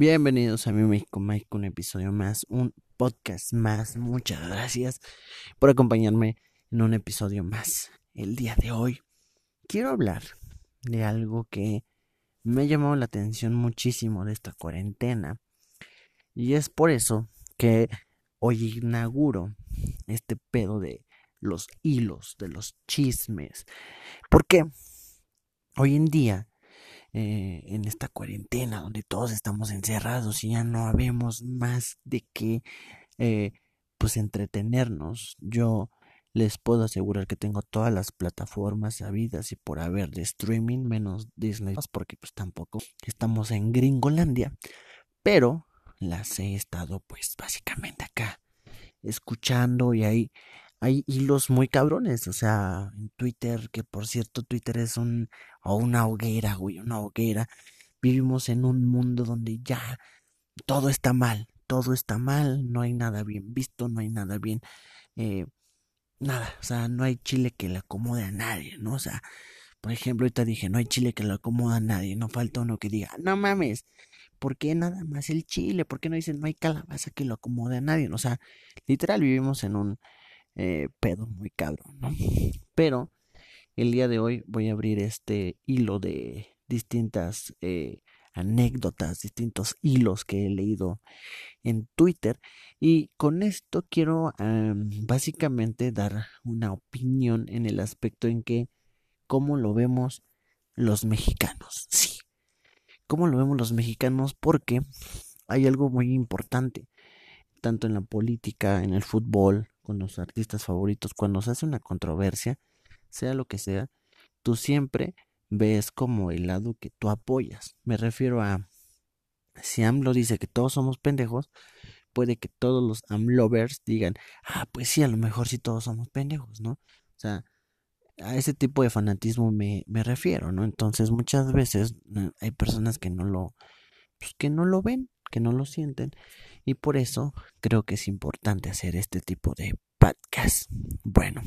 Bienvenidos a mi México Mike, un episodio más, un podcast más. Muchas gracias por acompañarme en un episodio más. El día de hoy quiero hablar de algo que me ha llamado la atención muchísimo de esta cuarentena. Y es por eso que hoy inauguro este pedo de los hilos, de los chismes. Porque hoy en día, eh, en esta cuarentena donde todos estamos encerrados y ya no habemos más de qué, eh, pues entretenernos, yo les puedo asegurar que tengo todas las plataformas habidas y por haber de streaming menos Disney porque pues tampoco estamos en Gringolandia pero las he estado pues básicamente acá escuchando y ahí hay hilos muy cabrones, o sea, en Twitter, que por cierto Twitter es un o una hoguera, güey, una hoguera. Vivimos en un mundo donde ya todo está mal, todo está mal, no hay nada bien visto, no hay nada bien eh, nada, o sea, no hay chile que le acomode a nadie, ¿no? O sea, por ejemplo, ahorita dije, no hay chile que le acomode a nadie, no falta uno que diga, no mames, ¿por qué nada más el chile? ¿Por qué no dicen no hay calabaza que lo acomode a nadie? O sea, literal vivimos en un eh, pedo muy cabrón, ¿no? Pero el día de hoy voy a abrir este hilo de distintas eh, anécdotas, distintos hilos que he leído en Twitter. Y con esto quiero básicamente dar una opinión en el aspecto en que cómo lo vemos los mexicanos. Sí, cómo lo vemos los mexicanos porque hay algo muy importante, tanto en la política, en el fútbol, con los artistas favoritos, cuando se hace una controversia, sea lo que sea, tú siempre ves como el lado que tú apoyas. Me refiero a, si AMLO dice que todos somos pendejos, puede que todos los AMLovers digan, ah, pues sí, a lo mejor sí todos somos pendejos, ¿no? O sea, a ese tipo de fanatismo me, me refiero, ¿no? Entonces muchas veces eh, hay personas que no lo, pues que no lo ven, que no lo sienten, y por eso creo que es importante hacer este tipo de podcast. Bueno,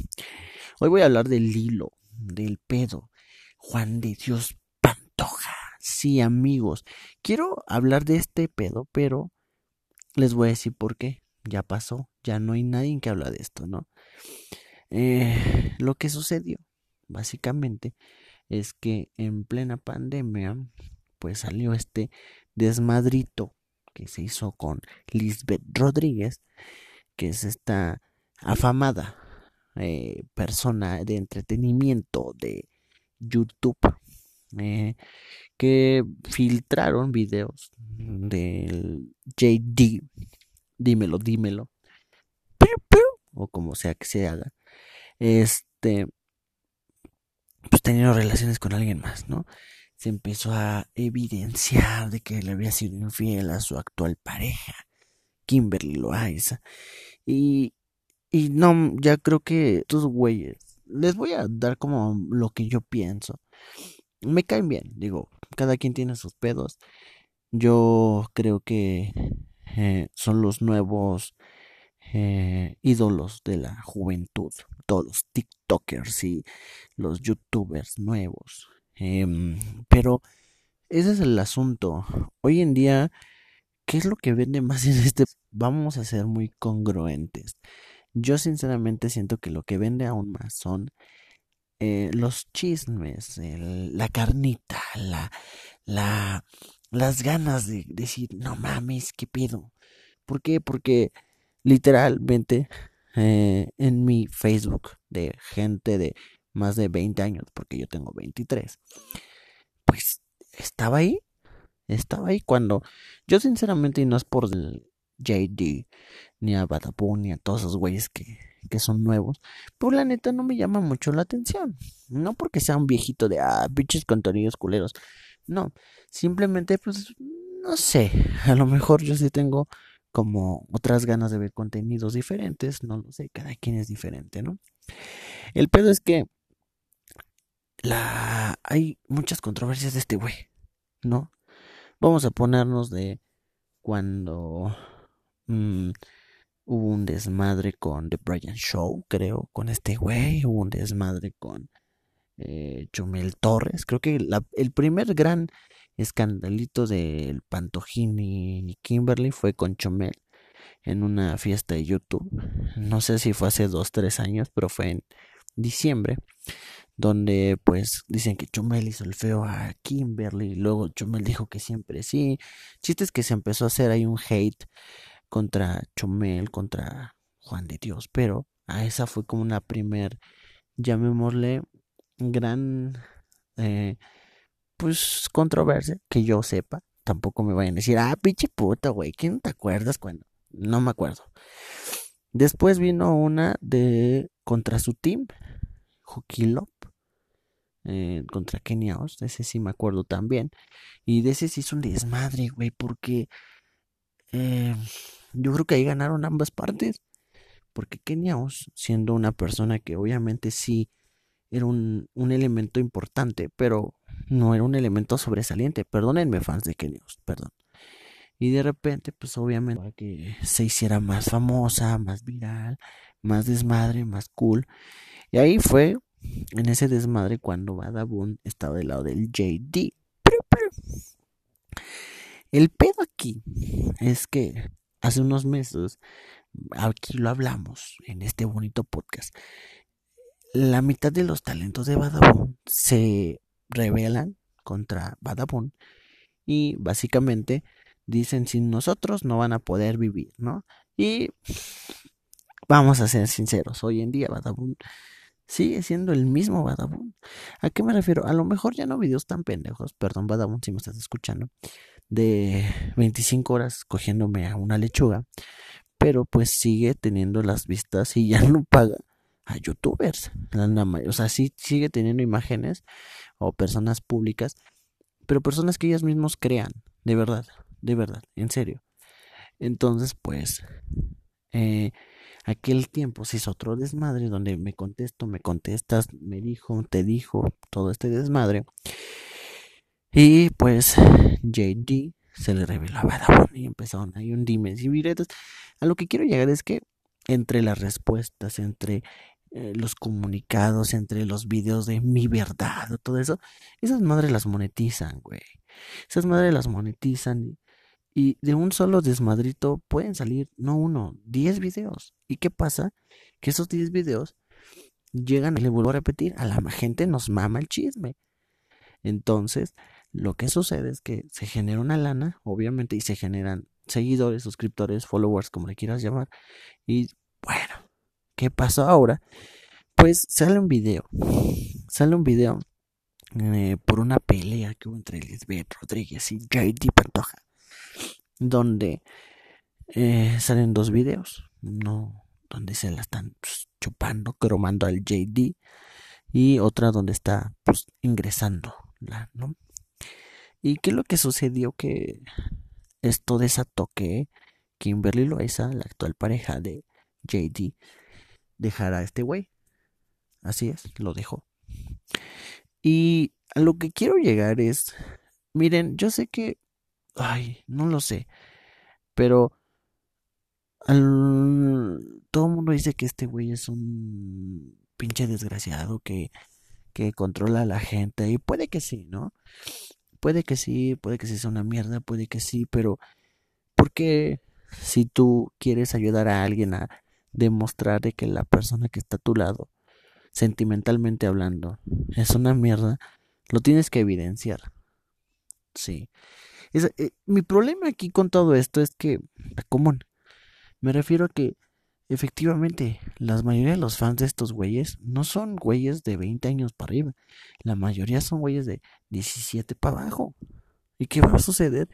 hoy voy a hablar del hilo, del pedo, Juan de Dios Pantoja. Sí, amigos, quiero hablar de este pedo, pero les voy a decir por qué. Ya pasó, ya no hay nadie que habla de esto, ¿no? Eh, lo que sucedió, básicamente, es que en plena pandemia, pues salió este desmadrito que se hizo con Lisbeth Rodríguez, que es esta afamada eh, persona de entretenimiento de YouTube eh, que filtraron videos del JD, dímelo, dímelo, o como sea que se haga, este, pues teniendo relaciones con alguien más, ¿no? Se empezó a evidenciar de que le había sido infiel a su actual pareja, Kimberly Loaiza, y, y no, ya creo que estos güeyes les voy a dar como lo que yo pienso. Me caen bien, digo, cada quien tiene sus pedos. Yo creo que eh, son los nuevos eh, ídolos de la juventud, todos los TikTokers y los YouTubers nuevos. Em, pero ese es el asunto. Hoy en día, ¿qué es lo que vende más en este? Vamos a ser muy congruentes. Yo sinceramente siento que lo que vende aún más son eh, los chismes, la carnita, la, la, las ganas de decir, no mames, ¿qué pedo? ¿Por qué? Porque literalmente eh, en mi Facebook de gente de más de 20 años, porque yo tengo 23, pues estaba ahí, estaba ahí cuando yo sinceramente, y no es por el JD, ni a Badabun, ni a todos esos güeyes que, que son nuevos, pues la neta no me llama mucho la atención. No porque sea un viejito de, ah, bichos contenidos culeros. No, simplemente, pues, no sé, a lo mejor yo sí tengo como otras ganas de ver contenidos diferentes, no lo sé, cada quien es diferente, ¿no? El pedo es que la hay muchas controversias de este güey, ¿no? Vamos a ponernos de cuando mm, hubo un desmadre con The Brian Show, creo, con este güey, hubo un desmadre con eh, Chumel Torres, creo que el primer gran escandalito del Pantojín y Kimberly fue con Chomel en una fiesta de YouTube. No sé si fue hace dos, tres años, pero fue en diciembre. Donde pues dicen que Chomel hizo el feo a Kimberly. Luego Chomel dijo que siempre sí. Chistes que se empezó a hacer ahí un hate contra Chomel, contra Juan de Dios. Pero a esa fue como una primer, llamémosle, gran eh, pues controversia que yo sepa. Tampoco me vayan a decir, ah, pinche puta, güey, ¿quién te acuerdas cuando? No me acuerdo. Después vino una de contra su team, Hokilop, eh, contra Kenia ese sí me acuerdo también. Y de ese sí hizo un desmadre, güey, porque eh, yo creo que ahí ganaron ambas partes. Porque Kenia siendo una persona que obviamente sí era un, un elemento importante, pero no era un elemento sobresaliente. Perdónenme, fans de Kenia perdón. Y de repente, pues obviamente, para que se hiciera más famosa, más viral, más desmadre, más cool. Y ahí fue en ese desmadre cuando Badabun estaba del lado del JD. El pedo aquí es que hace unos meses, aquí lo hablamos en este bonito podcast, la mitad de los talentos de Badabun se rebelan contra Badabun y básicamente dicen sin nosotros no van a poder vivir, ¿no? Y vamos a ser sinceros, hoy en día Badabun sigue siendo el mismo Badabun. ¿A qué me refiero? A lo mejor ya no videos tan pendejos, perdón Badabun si me estás escuchando, de 25 horas cogiéndome a una lechuga, pero pues sigue teniendo las vistas y ya no paga a youtubers. O sea, sí sigue teniendo imágenes o personas públicas, pero personas que ellas mismos crean, de verdad de verdad, en serio. Entonces, pues, eh, aquel tiempo se hizo otro desmadre donde me contesto, me contestas, me dijo, te dijo, todo este desmadre. Y pues, JD se le revelaba y empezaron ahí un dime y viretas. A lo que quiero llegar es que entre las respuestas, entre eh, los comunicados, entre los videos de mi verdad, todo eso, esas madres las monetizan, güey. Esas madres las monetizan y de un solo desmadrito pueden salir, no uno, diez videos. ¿Y qué pasa? Que esos diez videos llegan, y le vuelvo a repetir, a la gente nos mama el chisme. Entonces, lo que sucede es que se genera una lana, obviamente, y se generan seguidores, suscriptores, followers, como le quieras llamar. Y bueno, ¿qué pasó ahora? Pues sale un video. Sale un video eh, por una pelea que hubo entre Lisbeth Rodríguez y JD Pantoja donde eh, salen dos videos, uno donde se la están pues, chupando, cromando al JD y otra donde está pues ingresando ¿no? ¿Y qué es lo que sucedió? Que esto desató que Kimberly Loaiza, la actual pareja de JD, dejara a este güey. Así es, lo dejó. Y a lo que quiero llegar es, miren, yo sé que Ay, no lo sé. Pero todo el mundo dice que este güey es un pinche desgraciado que, que controla a la gente. Y puede que sí, ¿no? Puede que sí, puede que sí sea una mierda, puede que sí, pero ¿por qué si tú quieres ayudar a alguien a demostrar de que la persona que está a tu lado, sentimentalmente hablando, es una mierda, lo tienes que evidenciar? Sí. Eh, mi problema aquí con todo esto es que, común, me refiero a que efectivamente la mayoría de los fans de estos güeyes no son güeyes de 20 años para arriba, la mayoría son güeyes de 17 para abajo. ¿Y qué va a suceder?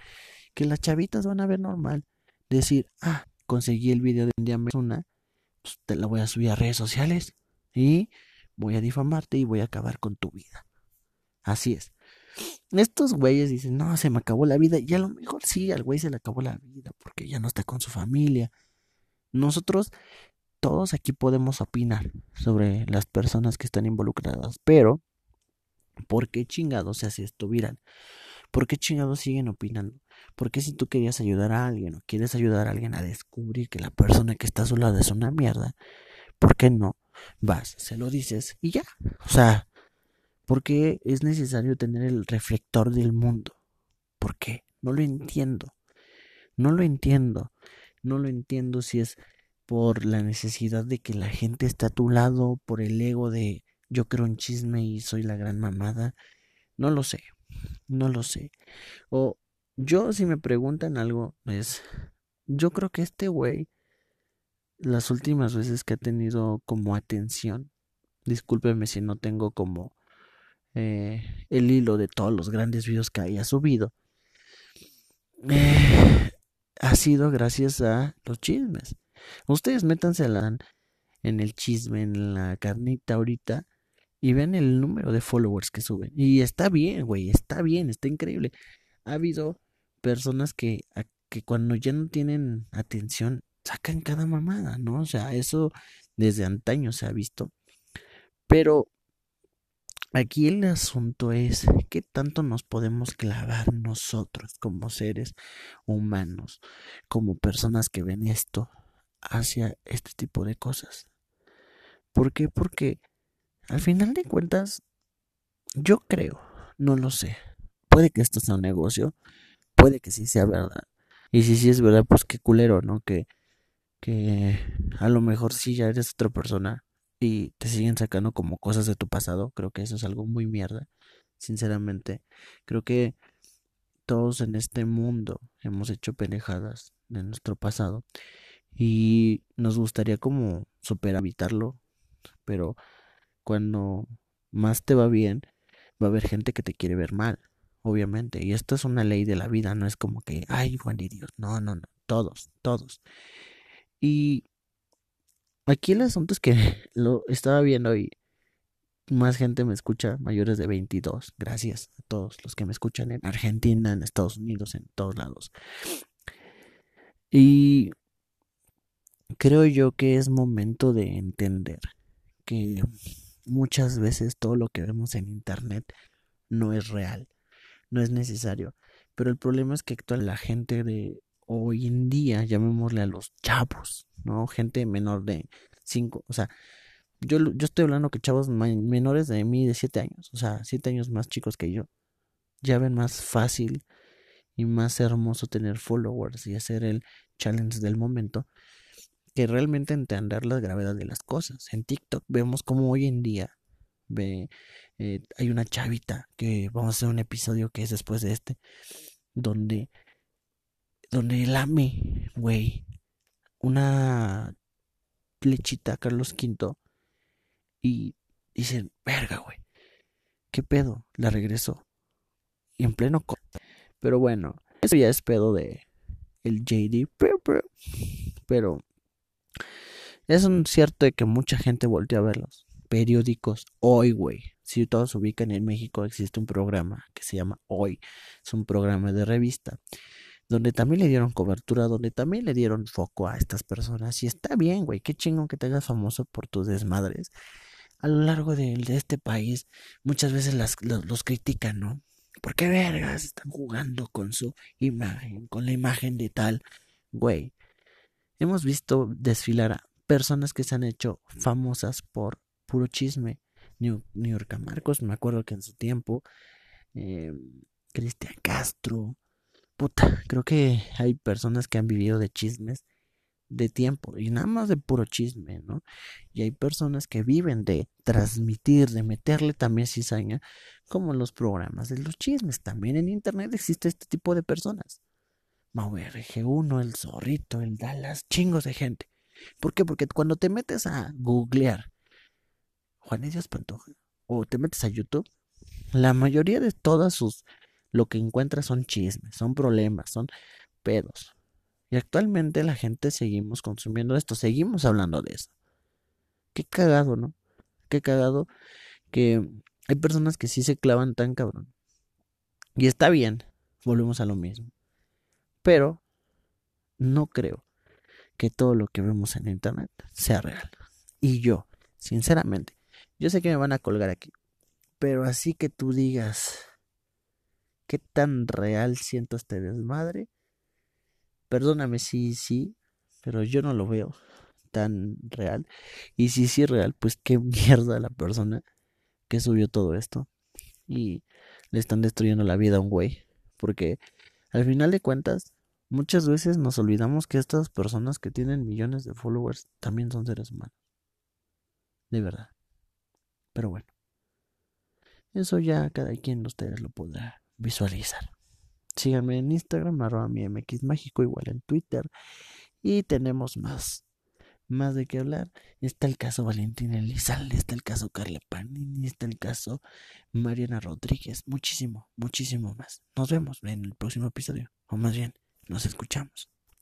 Que las chavitas van a ver normal, decir, ah, conseguí el video de un día una, pues te la voy a subir a redes sociales y voy a difamarte y voy a acabar con tu vida. Así es. Estos güeyes dicen, no, se me acabó la vida. Y a lo mejor sí, al güey se le acabó la vida porque ya no está con su familia. Nosotros, todos aquí podemos opinar sobre las personas que están involucradas, pero ¿por qué chingados se hace esto viral? ¿Por qué chingados siguen opinando? Porque si tú querías ayudar a alguien o quieres ayudar a alguien a descubrir que la persona que está a su lado es una mierda, ¿por qué no? Vas, se lo dices y ya. O sea, porque es necesario tener el reflector del mundo. ¿Por qué? No lo entiendo. No lo entiendo. No lo entiendo si es por la necesidad de que la gente esté a tu lado, por el ego de yo creo en chisme y soy la gran mamada. No lo sé. No lo sé. O yo si me preguntan algo es yo creo que este güey las últimas veces que ha tenido como atención, discúlpeme si no tengo como eh, el hilo de todos los grandes videos que haya subido, eh, ha sido gracias a los chismes. Ustedes métanse en el chisme, en la carnita ahorita y ven el número de followers que suben. Y está bien, güey, está bien, está increíble. Ha habido personas que, que cuando ya no tienen atención sacan cada mamada, ¿no? O sea, eso desde antaño se ha visto. Pero aquí el asunto es qué tanto nos podemos clavar nosotros como seres humanos, como personas que ven esto hacia este tipo de cosas. ¿Por qué? Porque al final de cuentas, yo creo, no lo sé. Puede que esto sea un negocio, puede que sí sea verdad. Y si sí es verdad, pues qué culero, ¿no? Que, que a lo mejor sí ya eres otra persona y te siguen sacando como cosas de tu pasado. Creo que eso es algo muy mierda, sinceramente. Creo que todos en este mundo hemos hecho pendejadas de nuestro pasado y nos gustaría como superar, evitarlo, pero cuando más te va bien, va a haber gente que te quiere ver mal obviamente. Y esto es una ley de la vida, no es como que, ay, Juan de Dios, no, no, no, todos, todos. Y aquí el asunto es que lo estaba viendo y más gente me escucha, mayores de 22. Gracias a todos los que me escuchan en Argentina, en Estados Unidos, en todos lados. Y creo yo que es momento de entender que muchas veces todo lo que vemos en Internet no es real no es necesario. Pero el problema es que actual la gente de hoy en día, llamémosle a los chavos, ¿no? Gente menor de 5, o sea, yo, yo estoy hablando que chavos menores de mí de 7 años, o sea, 7 años más chicos que yo, ya ven más fácil y más hermoso tener followers y hacer el challenge del momento que realmente entender la gravedad de las cosas. En TikTok vemos como hoy en día ve eh, hay una chavita que vamos a hacer un episodio que es después de este, donde, donde lame, güey, una lechita Carlos V y dicen, verga, güey, ¿qué pedo? La regresó. Y en pleno... Pero bueno, eso ya es pedo de el JD, pero es un cierto de que mucha gente voltea a verlos. Periódicos, hoy, güey, si todos se ubican en México, existe un programa que se llama Hoy. Es un programa de revista donde también le dieron cobertura, donde también le dieron foco a estas personas. Y está bien, güey, qué chingón que te hagas famoso por tus desmadres. A lo largo de, este país, muchas veces las, los, critican, ¿no? ¿Por qué vergas están jugando con su imagen, con la imagen de tal? Güey, hemos visto desfilar a personas que se han hecho famosas por puro chisme New, York Marcos, me acuerdo que en su tiempo, eh, Cristian Castro, puta, creo que hay personas que han vivido de chismes de tiempo y nada más de puro chisme, ¿no? Y hay personas que viven de transmitir, de meterle también cizaña, como los programas de los chismes. También en internet existe este tipo de personas. Mau RG1, el Zorrito, el Dallas, chingos de gente. ¿Por qué? Porque cuando te metes a googlear Juan Díaz Pantoja, o te metes a YouTube, la mayoría de todas sus lo que encuentras son chismes, son problemas, son pedos. Y actualmente la gente seguimos consumiendo esto, seguimos hablando de eso. Qué cagado, ¿no? Qué cagado que hay personas que sí se clavan tan cabrón. Y está bien, volvemos a lo mismo. Pero no creo que todo lo que vemos en internet sea real. Y yo, sinceramente, yo sé que me van a colgar aquí. Pero así que tú digas qué tan real siento este desmadre. Perdóname si sí, pero yo no lo veo tan real. Y si sí es real, pues qué mierda la persona que subió todo esto. Y le están destruyendo la vida a un güey porque al final de cuentas, muchas veces nos olvidamos que estas personas que tienen millones de followers también son seres humanos. De verdad. Pero bueno. Eso ya cada quien de ustedes lo podrá visualizar. Síganme en Instagram, arroba mi MX Mágico, igual en Twitter. Y tenemos más, más de qué hablar. Está el caso Valentín Elizalde, está el caso Carla Panini, está el caso Mariana Rodríguez, muchísimo, muchísimo más. Nos vemos en el próximo episodio, o más bien, nos escuchamos.